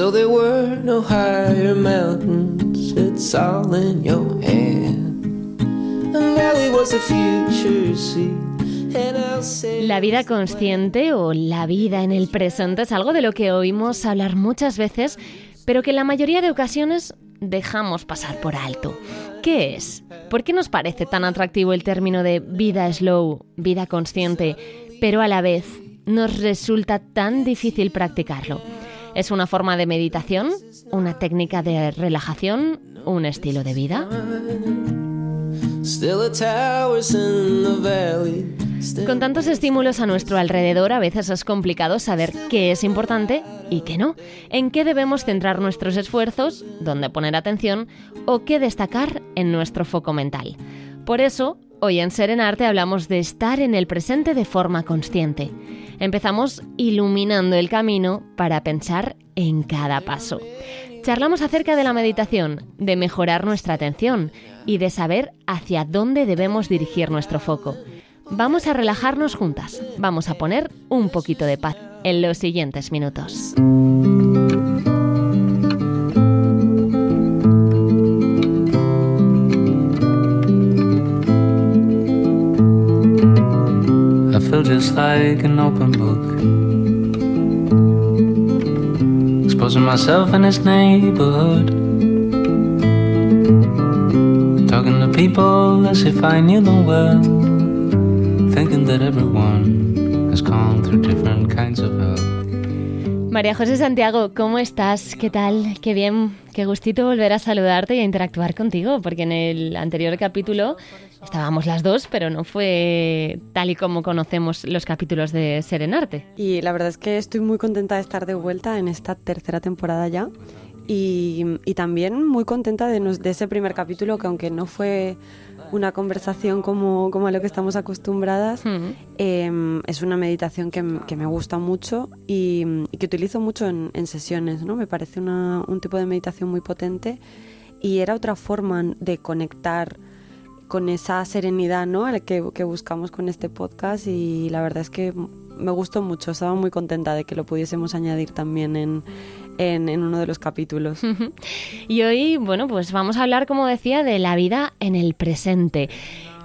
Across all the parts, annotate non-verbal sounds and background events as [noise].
So there were no higher mountains, it's all in your hand. And Valley was the future La vida consciente o la vida en el presente es algo de lo que oímos hablar muchas veces, pero que en la mayoría de ocasiones dejamos pasar por alto. ¿Qué es? ¿Por qué nos parece tan atractivo el término de vida slow, vida consciente, pero a la vez nos resulta tan difícil practicarlo? ¿Es una forma de meditación? ¿Una técnica de relajación? ¿Un estilo de vida? Con tantos estímulos a nuestro alrededor, a veces es complicado saber qué es importante y qué no, en qué debemos centrar nuestros esfuerzos, dónde poner atención o qué destacar en nuestro foco mental. Por eso, hoy en Serenarte hablamos de estar en el presente de forma consciente. Empezamos iluminando el camino para pensar en cada paso. Charlamos acerca de la meditación, de mejorar nuestra atención y de saber hacia dónde debemos dirigir nuestro foco. Vamos a relajarnos juntas, vamos a poner un poquito de paz en los siguientes minutos. Just like an open book. Exposing myself in this neighborhood. Talking to people as if I knew them well. Thinking that everyone has gone through different kinds of hell. María José Santiago, ¿cómo estás? ¿Qué tal? Qué bien, qué gustito volver a saludarte y a interactuar contigo, porque en el anterior capítulo estábamos las dos, pero no fue tal y como conocemos los capítulos de Serenarte. Y la verdad es que estoy muy contenta de estar de vuelta en esta tercera temporada ya. Y, también muy contenta de ese primer capítulo, que aunque no fue una conversación como, como a lo que estamos acostumbradas, eh, es una meditación que, que me gusta mucho y, y que utilizo mucho en, en sesiones. ¿no? Me parece una- un tipo de meditación muy potente y era otra forma de conectar con esa serenidad ¿no? que, que buscamos con este podcast y la verdad es que me gustó mucho, estaba muy contenta de que lo pudiésemos añadir también en, en, uno de los capítulos. Y hoy, bueno, pues vamos a hablar, como decía, de la vida en el presente.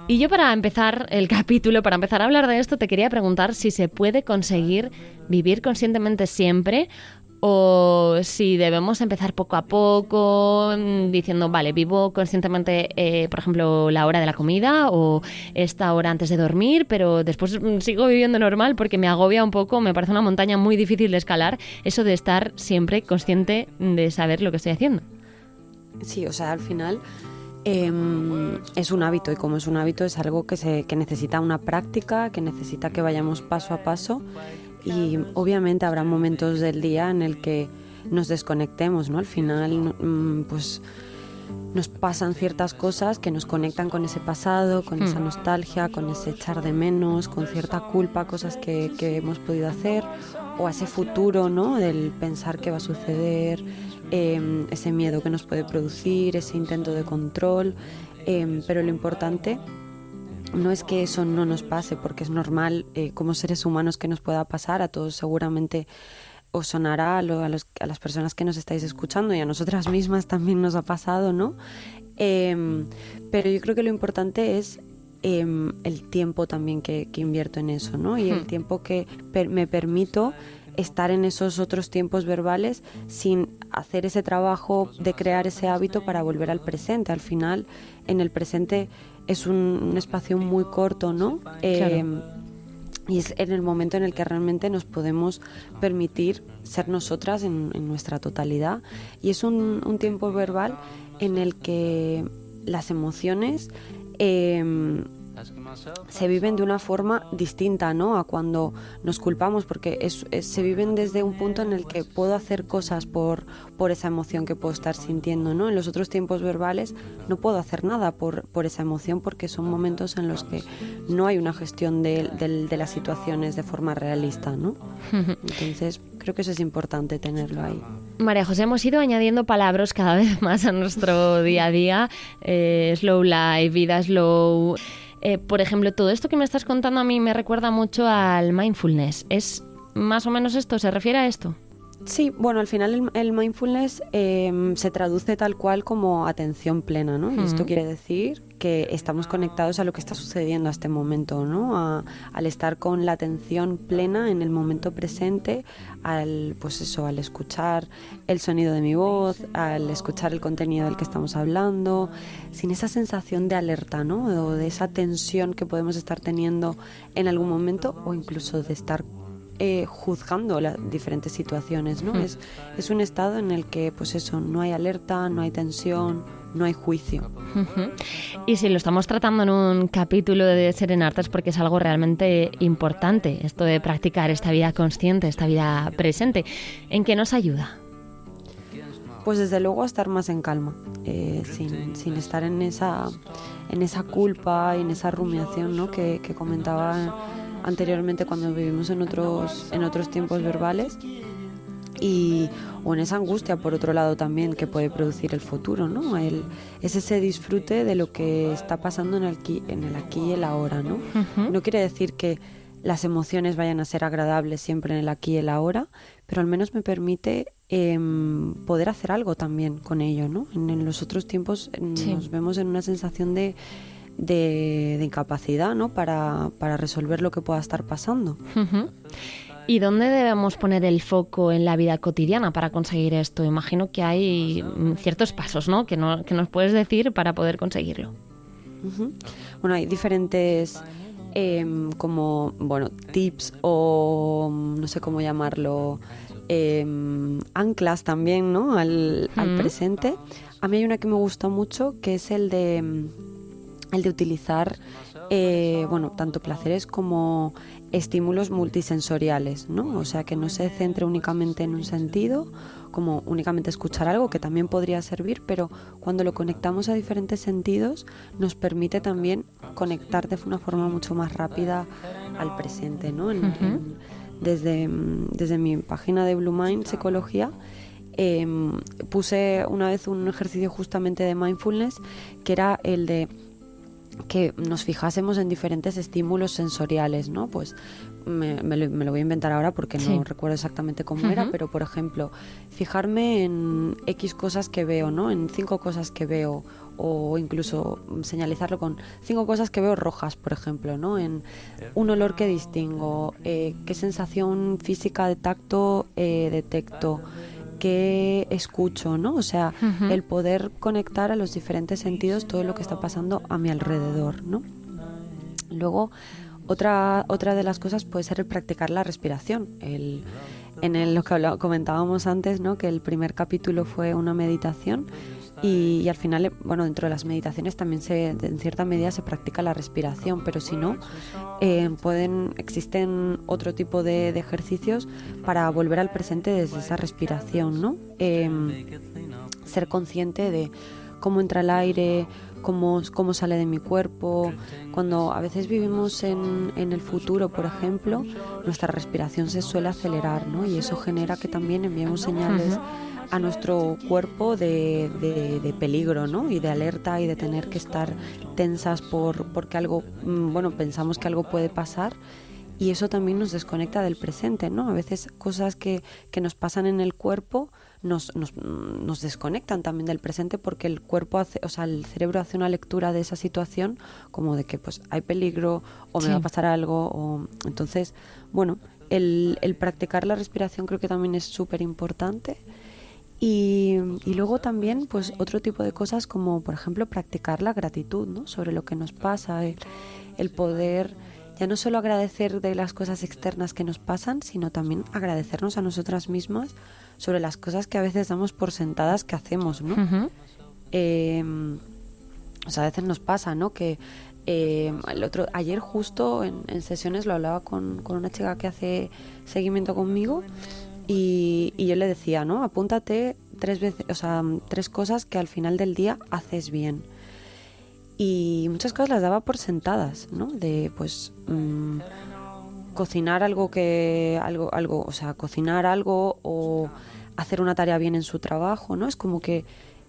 Y yo para empezar el [laughs] capítulo, para empezar a hablar de esto, te quería preguntar si se puede conseguir vivir conscientemente siempre o si debemos empezar poco a poco mm, diciendo, vale, vivo conscientemente, eh, por ejemplo, la hora de la comida o esta hora antes de dormir, pero después mm, sigo viviendo normal porque me agobia un poco, me parece una montaña muy difícil de escalar, eso de estar siempre consciente de saber lo que estoy haciendo. Sí, o sea, al final em, es un hábito y como es un hábito es algo que, se, que necesita una práctica, que necesita que vayamos paso a paso y obviamente habrá momentos del día en el que nos desconectemos, ¿no? Al final, mm, pues nos pasan ciertas cosas que nos conectan con ese pasado, con esa Hmm. nostalgia, con ese echar de menos, con cierta culpa, cosas que, que hemos podido hacer, o a ese futuro, ¿no? Del pensar qué va a suceder, eh, ese miedo que nos puede producir, ese intento de control. eh, pero lo importante no es que eso no nos pase, porque es normal eh, como seres humanos que nos pueda pasar, a todos seguramente os sonará, a, lo- a los- a las personas que nos estáis escuchando y a nosotras mismas también nos ha pasado, ¿no? Em, pero yo creo que lo importante es em, el tiempo también que, que invierto en eso, ¿no? Y el tiempo que per- me permito estar en esos otros tiempos verbales sin hacer ese trabajo de crear ese hábito para volver al presente. Al final, en el presente es un, un espacio muy corto, ¿no? Em, y es en el momento en el que realmente nos podemos permitir ser nosotras en, en nuestra totalidad. Y es un, un tiempo verbal en el que las emociones em, se viven de una forma distinta ¿no? a cuando nos culpamos, porque es- es- se viven desde un punto en el que puedo hacer cosas por, por esa emoción que puedo estar sintiendo. ¿no? En los otros tiempos verbales no puedo hacer nada por, por esa emoción porque son momentos en los que no hay una gestión de, del- de las situaciones de forma realista. ¿no? [laughs] Entonces creo que eso es importante tenerlo ahí. María José, hemos ido añadiendo palabras cada [laughs] vez más a nuestro día a día. Eh, slow life, vida slow. Eh, por ejemplo, todo esto que me estás contando a mí me recuerda mucho al mindfulness. ¿Es más o menos esto? ¿Se refiere a esto? Sí, bueno, al final el, el mindfulness eh, se traduce tal cual como atención plena, ¿no? Y esto quiere decir que estamos conectados a lo que está sucediendo a este momento, ¿no? A- al estar con la atención plena en el momento presente, al, pues eso, al escuchar el sonido de mi voz, al escuchar el contenido del que estamos hablando, sin esa sensación de alerta, ¿no? O de esa tensión que podemos estar teniendo en algún momento o incluso de estar eh, juzgando las diferentes situaciones, ¿no? Hmm. Es, es un estado en el que, pues eso, no hay alerta, no hay tensión, no hay juicio. Y si lo estamos tratando en un capítulo de Serenarte es porque es algo realmente importante, esto de practicar esta vida consciente, esta vida presente. ¿En qué nos ayuda? Pues desde luego a estar más en calma, eh, sin, sin estar en esa, en esa culpa y en esa rumiación ¿no? que, que comentaba anteriormente cuando vivimos en otros, en otros tiempos verbales. Y, o en esa angustia, por otro lado, también que puede producir el futuro, ¿no? El, es ese disfrute de lo que está pasando en el aquí, en el aquí y el ahora, ¿no? No quiere decir que las emociones vayan a ser agradables siempre en el aquí y el ahora, pero al menos me permite em, poder hacer algo también con ello, ¿no? En, en los otros tiempos em, Sí. nos vemos en una sensación de, de, de incapacidad, ¿no? Para, para resolver lo que pueda estar pasando. ¿Y dónde debemos poner el foco en la vida cotidiana para conseguir esto? Imagino que hay ciertos pasos, ¿no? Que, no, que nos puedes decir para poder conseguirlo. Bueno, hay diferentes em, como, bueno, tips o no sé cómo llamarlo, em, anclas también, ¿no? Al, al presente. A mí hay una que me gusta mucho, que es el de, el de utilizar, eh, bueno, tanto placeres como estímulos multisensoriales, ¿no? O sea, que no se centre únicamente en un sentido, como únicamente escuchar algo, que también podría servir, pero cuando lo conectamos a diferentes sentidos, nos permite también conectar de una forma mucho más rápida al presente, ¿no? En- Ujú. en- desde, desde mi página de Blue Mind Psicología, em, puse una vez un ejercicio justamente de mindfulness, que era el de que nos fijásemos en diferentes estímulos sensoriales, ¿no? Pues me, me lo, me lo voy a inventar ahora porque Sí. no recuerdo exactamente cómo era, pero por ejemplo, fijarme en X cosas que veo, ¿no? En cinco cosas que veo o incluso señalizarlo con cinco cosas que veo rojas, por ejemplo, ¿no? En un olor que distingo, eh, qué sensación física de tacto eh, detecto, qué escucho, ¿no? O sea, el poder conectar a los diferentes sentidos todo lo que está pasando a mi alrededor, ¿no? Luego, otra, otra de las cosas puede ser el practicar la respiración. El, en el- lo que comentábamos antes, ¿no? que el primer capítulo fue una meditación y, y al final, eh, bueno, dentro de las meditaciones también se, en cierta medida se practica la respiración, pero si no, eh, pueden, existen otro tipo de, de ejercicios para volver al presente desde esa respiración, ¿no? Em, ser consciente de cómo entra el aire, cómo, cómo sale de mi cuerpo. Cuando a veces vivimos en, en el futuro, por ejemplo, nuestra respiración se suele acelerar, ¿no? Y eso genera que también enviemos señales a nuestro cuerpo de, de- de peligro, ¿no? Y de alerta y de tener que estar tensas por porque algo, mm, bueno, pensamos que algo puede pasar y eso también nos desconecta del presente, ¿no? A veces cosas que, que nos pasan en el cuerpo nos, nos, nos desconectan también del presente porque el cuerpo hace, o sea, el cerebro hace una lectura de esa situación como de que pues hay peligro o me Sí. va a pasar algo o entonces, bueno, el, el practicar la respiración creo que también es súper importante. Y, y luego también, pues, otro tipo de cosas como, por ejemplo, practicar la gratitud, ¿no? Sobre lo que nos pasa, el, el poder ya no solo agradecer de las cosas externas que nos pasan, sino también agradecernos a nosotras mismas sobre las cosas que a veces damos por sentadas que hacemos, ¿no? Eh, o sea, a veces nos pasa, ¿no? Que eh, el otro, ayer justo en, en sesiones lo hablaba con, con una chica que hace seguimiento conmigo y, y yo le decía, ¿no? Apúntate tres veces, o sea, tres cosas que al final del día haces bien. Y muchas cosas las daba por sentadas, ¿no? De pues mm, cocinar algo que algo algo, o sea, cocinar algo o hacer una tarea bien en su trabajo, ¿no? Es como que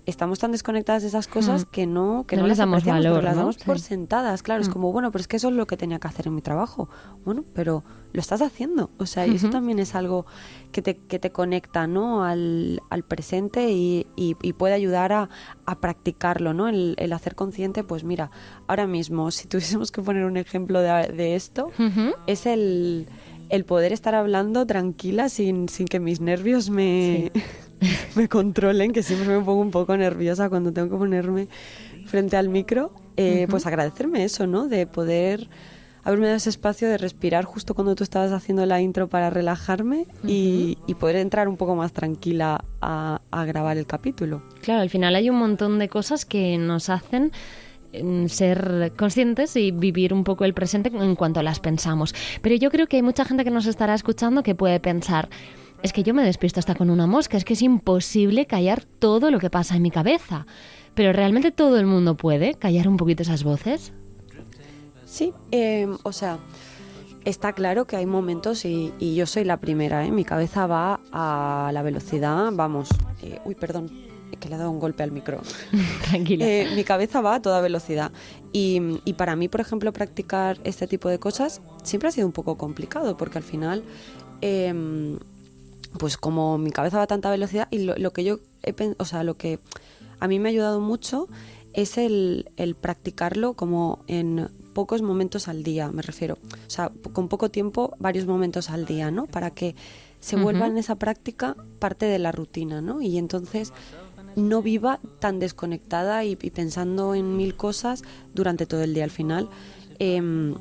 estamos tan desconectadas de esas cosas Mm. que no, que No no, les las damos valor, las ¿no? damos por Sí. sentadas, claro, es Mm. como, bueno, pero es que eso es lo que tenía que hacer en mi trabajo. Bueno, pero lo estás haciendo, o sea, y eso también es algo que te, que te conecta, ¿no? Al, al presente y, y- y puede ayudar a, a practicarlo, ¿no? El, el hacer consciente, pues mira, ahora mismo, si [laughs] tuviésemos que poner un ejemplo de, de esto, es el, el poder estar hablando tranquila sin, sin que mis nervios me, [laughs] [laughs] me controlen, que siempre me pongo un poco nerviosa cuando tengo que ponerme frente al micro. Eh. Pues agradecerme eso, ¿no? De poder haberme dado ese espacio de respirar justo cuando tú estabas haciendo la intro para relajarme y, y poder entrar un poco más tranquila a, a grabar el capítulo. Claro, al final hay un montón de cosas que nos hacen mm, ser conscientes y vivir un poco el presente en cuanto las pensamos. Pero yo creo que hay mucha gente que nos estará escuchando que puede pensar, es que yo me despierto hasta con una mosca, es que es imposible callar todo lo que pasa en mi cabeza. Pero realmente todo el mundo puede callar un poquito esas voces. Sí, eh, o sea, está claro que hay momentos y, y yo soy la primera, ¿eh? mi cabeza va a la velocidad, vamos, eh, uy, perdón, que le he dado un golpe al micro. [laughs] Tranquila. Eh, mi cabeza va a toda velocidad. Y, y para mí, por ejemplo, practicar este tipo de cosas siempre ha sido un poco complicado, porque al final, em, pues como mi cabeza va a tanta velocidad, y lo, lo que yo he o sea, lo que a mí me ha ayudado mucho es el, el practicarlo como en pocos momentos al día, me refiero. O sea, con poco tiempo, varios momentos al día, ¿no? Para que se vuelva en esa práctica parte de la rutina, ¿no? Y entonces no viva tan desconectada y, y pensando en mil cosas durante todo el día. Al final, em,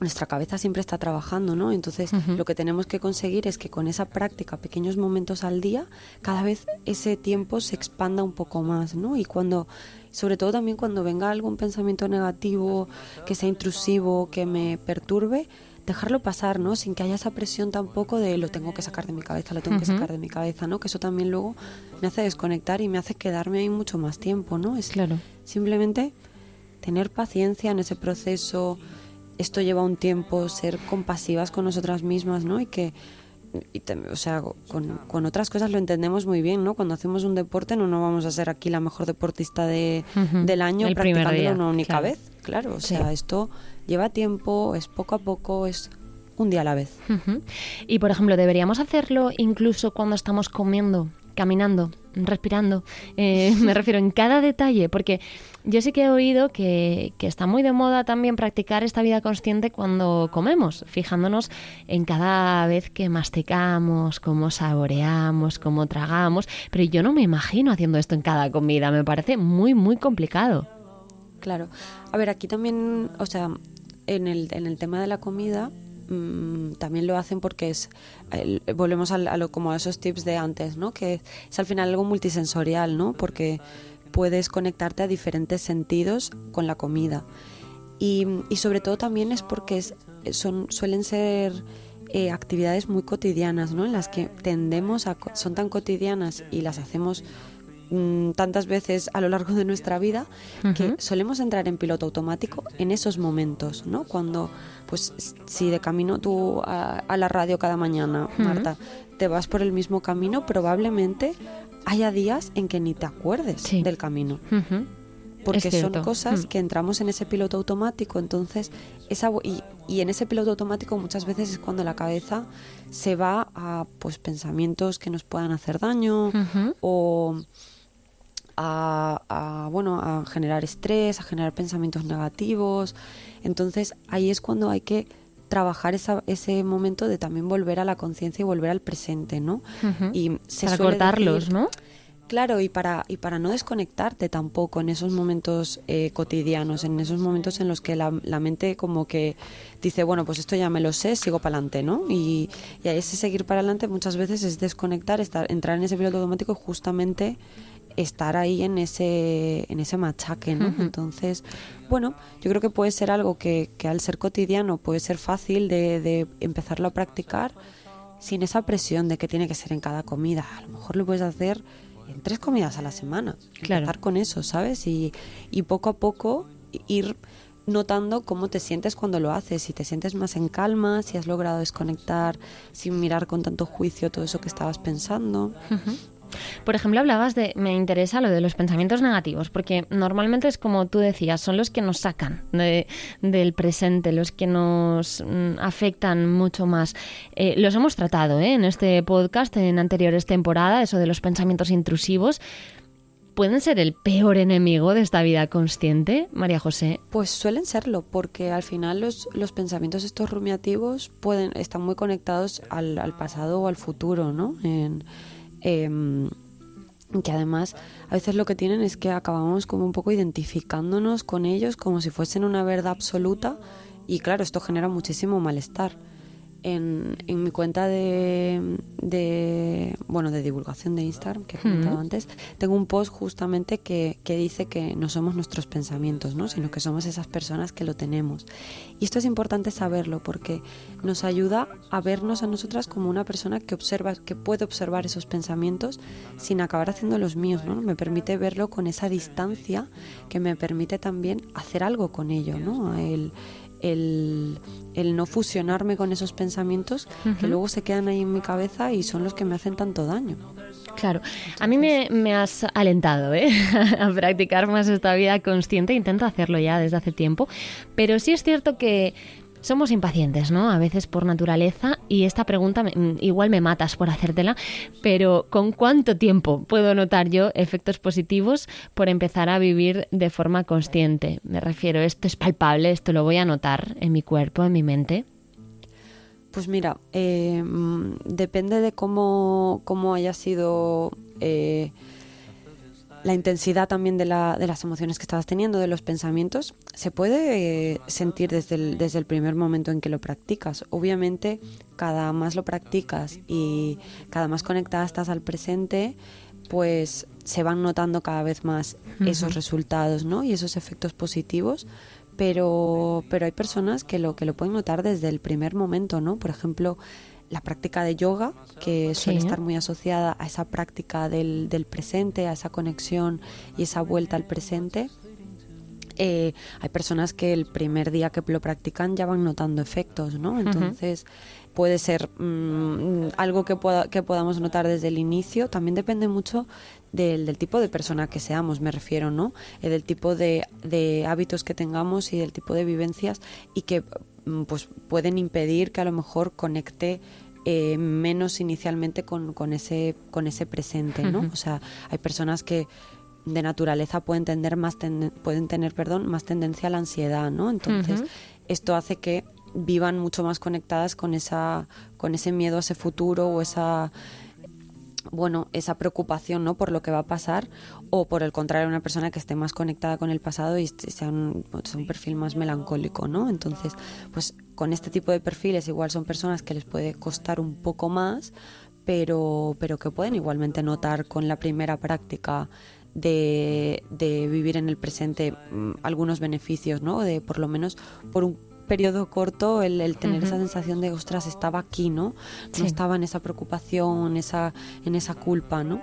nuestra cabeza siempre está trabajando, ¿no? Entonces, lo que tenemos que conseguir es que con esa práctica, pequeños momentos al día, cada vez ese tiempo se expanda un poco más, ¿no? Y cuando, sobre todo también cuando venga algún pensamiento negativo, que sea intrusivo, que me perturbe, dejarlo pasar, ¿no? Sin que haya esa presión tampoco de lo tengo que sacar de mi cabeza, lo tengo que sacar de mi cabeza, ¿no? Que eso también luego me hace desconectar y me hace quedarme ahí mucho más tiempo, ¿no? Es Claro. simplemente tener paciencia en ese proceso. Esto lleva un tiempo, ser compasivas con nosotras mismas, ¿no? Y que, y o sea, con, con otras cosas lo entendemos muy bien, ¿no? Cuando hacemos un deporte no nos vamos a ser aquí la mejor deportista de, del año El practicándolo día, una única claro. vez, claro. O Sí. sea, esto lleva tiempo, es poco a poco, es un día a la vez. Y por ejemplo, deberíamos hacerlo incluso cuando estamos comiendo, caminando, respirando. Eh, [laughs] me refiero en cada detalle, porque yo sí que he oído que, que está muy de moda también practicar esta vida consciente cuando comemos, fijándonos en cada vez que masticamos, cómo saboreamos, cómo tragamos. Pero yo no me imagino haciendo esto en cada comida, me parece muy, muy complicado. Claro. A ver, aquí también, o sea, en el, en el tema de la comida, mm, también lo hacen porque es, el- volvemos al- a, lo, como a esos tips de antes, ¿no? Que es al final algo multisensorial, ¿no? Porque puedes conectarte a diferentes sentidos con la comida. Y, y sobre todo también es porque es, son, suelen ser eh, actividades muy cotidianas, ¿no? En las que tendemos a... son tan cotidianas y las hacemos mm, tantas veces a lo largo de nuestra vida que solemos entrar en piloto automático en esos momentos, ¿no? Cuando, pues, si de camino tú a, a la radio cada mañana. Marta, te vas por el mismo camino, probablemente haya días en que ni te acuerdes Sí. del camino porque son cosas Mm. que entramos en ese piloto automático, entonces esa y, y en ese piloto automático muchas veces es cuando la cabeza se va a pues pensamientos que nos puedan hacer daño o a, a, bueno a generar estrés, a generar pensamientos negativos. Entonces ahí es cuando hay que trabajar esa- ese momento de también volver a la conciencia y volver al presente, ¿no? Y se Para cortarlos, decir- ¿no? Claro, y para, y para no desconectarte tampoco en esos momentos eh, cotidianos, en esos momentos en los que la, la mente como que dice, bueno, pues esto ya me lo sé, sigo para adelante, ¿no? Y, y ese seguir para adelante muchas veces es desconectar, estar, entrar en ese piloto automático y justamente estar ahí en ese, en ese machaque, ¿no? Entonces, bueno, yo creo que puede ser algo que, que al ser cotidiano puede ser fácil de, de empezarlo a practicar sin esa presión de que tiene que ser en cada comida. A lo mejor lo puedes hacer en tres comidas a la semana. Claro. Empezar con eso, ¿sabes? Y, y poco a poco ir notando cómo te sientes cuando lo haces, si te sientes más en calma, si has logrado desconectar sin mirar con tanto juicio todo eso que estabas pensando. Por ejemplo, hablabas de, me interesa lo de los pensamientos negativos, porque normalmente es como tú decías, son los que nos sacan del presente, los que nos mm, afectan mucho más. Eh, los hemos tratado ¿eh? en este podcast, en anteriores temporadas, eso de los pensamientos intrusivos. ¿Pueden ser el peor enemigo de esta vida consciente, María José? Pues suelen serlo, porque al final los, los pensamientos estos rumiativos pueden, están muy conectados al, pasado o al futuro, ¿no? Em, que además a veces lo que tienen es que acabamos como un poco identificándonos con ellos como si fuesen una verdad absoluta y claro, esto genera muchísimo malestar en, en mi cuenta de, de, bueno, de divulgación de Instagram, que he comentado antes, tengo un post justamente que, que, dice que no somos nuestros pensamientos, ¿no? sino que somos esas personas que lo tenemos. Y esto es importante saberlo porque nos ayuda a vernos a nosotras como una persona que observa, que puede observar esos pensamientos sin acabar haciendo los míos, ¿no? Me permite verlo con esa distancia que me permite también hacer algo con ello, ¿no? El, el, no fusionarme con esos pensamientos que luego se quedan ahí en mi cabeza y son los que me hacen tanto daño. Claro, a mí me, me has alentado ¿eh? [laughs] a practicar más esta vida consciente, intento hacerlo ya desde hace tiempo, pero sí es cierto que somos impacientes, ¿no? A veces por naturaleza y esta pregunta mm, igual me matas por hacértela, pero ¿con cuánto tiempo puedo notar yo efectos positivos por empezar a vivir de forma consciente? Me refiero, esto es palpable, esto lo voy a notar en mi cuerpo, en mi mente. Pues mira, eh, mm, depende de cómo, cómo haya sido eh, la intensidad también de, la, de, las emociones que estabas teniendo, de los pensamientos, se puede eh, sentir desde el, desde el primer momento en que lo practicas. Obviamente, cada más lo practicas y cada más conectada estás al presente, pues se van notando cada vez más esos resultados ¿no? y esos efectos positivos. Pero, pero hay personas que lo, que lo pueden notar desde el primer momento, ¿no? Por ejemplo, la práctica de yoga, que suele estar muy asociada a esa práctica del, del, presente, a esa conexión y esa vuelta al presente. Eh, hay personas que el primer día que lo practican ya van notando efectos, ¿no? Entonces puede ser mm, algo que, pueda, que podamos notar desde el inicio. También depende mucho del, del tipo de persona que seamos, me refiero, ¿no? Eh, del tipo de, de hábitos que tengamos y del tipo de vivencias y que Mm, pues pueden impedir que a lo mejor conecte eh, menos inicialmente con, con, ese, con ese presente, ¿no? O sea, hay personas que de naturaleza pueden tener más pueden tener perdón más tendencia a la ansiedad no entonces esto hace que vivan mucho más conectadas con esa con ese miedo a ese futuro o esa bueno, esa preocupación ¿no? por lo que va a pasar o por el contrario una persona que esté más conectada con el pasado y sea un, un, perfil más melancólico, ¿no? Entonces, pues con este tipo de perfiles igual son personas que les puede costar un poco más, pero, pero que pueden igualmente notar con la primera práctica de, de vivir en el presente mm, algunos beneficios, ¿no? De por lo menos por un periodo corto el, tener esa sensación de, ostras, estaba aquí, ¿no? No estaba en esa preocupación, esa, en esa culpa, ¿no?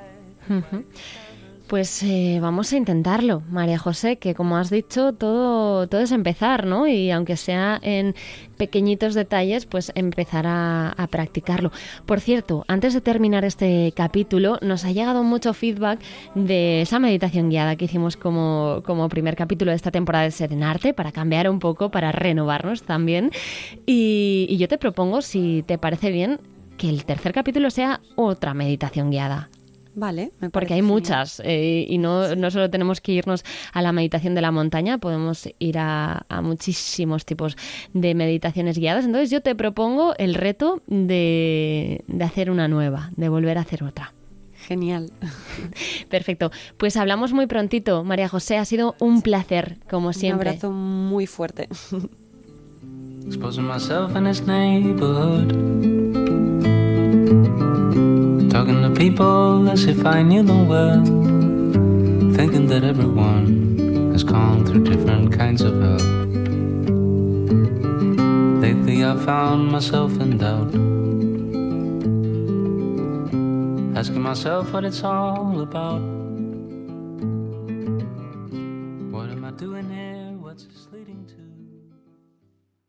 Pues eh, vamos a intentarlo, María José, que como has dicho, todo, todo es empezar, ¿no? Y aunque sea en pequeñitos detalles, pues empezar a, practicarlo. Por cierto, antes de terminar este capítulo, nos ha llegado mucho feedback de esa meditación guiada que hicimos como, primer capítulo de esta temporada de Serenarte, para cambiar un poco, para renovarnos también. Y yo te propongo, si te parece bien, que el tercer capítulo sea otra meditación guiada. Vale, porque hay muchas eh, y no, no, solo tenemos que irnos a la meditación de la montaña, podemos ir a, muchísimos tipos de meditaciones guiadas. Entonces yo te propongo el reto de, de hacer una nueva, de volver a hacer otra. Genial. [laughs] Perfecto. Pues hablamos muy prontito, María José. Ha sido un placer, como siempre. Un abrazo muy fuerte. Talking to people as if I knew them well. Thinking that everyone has gone through different kinds of hell. Lately I found myself in doubt. Asking myself what it's all about.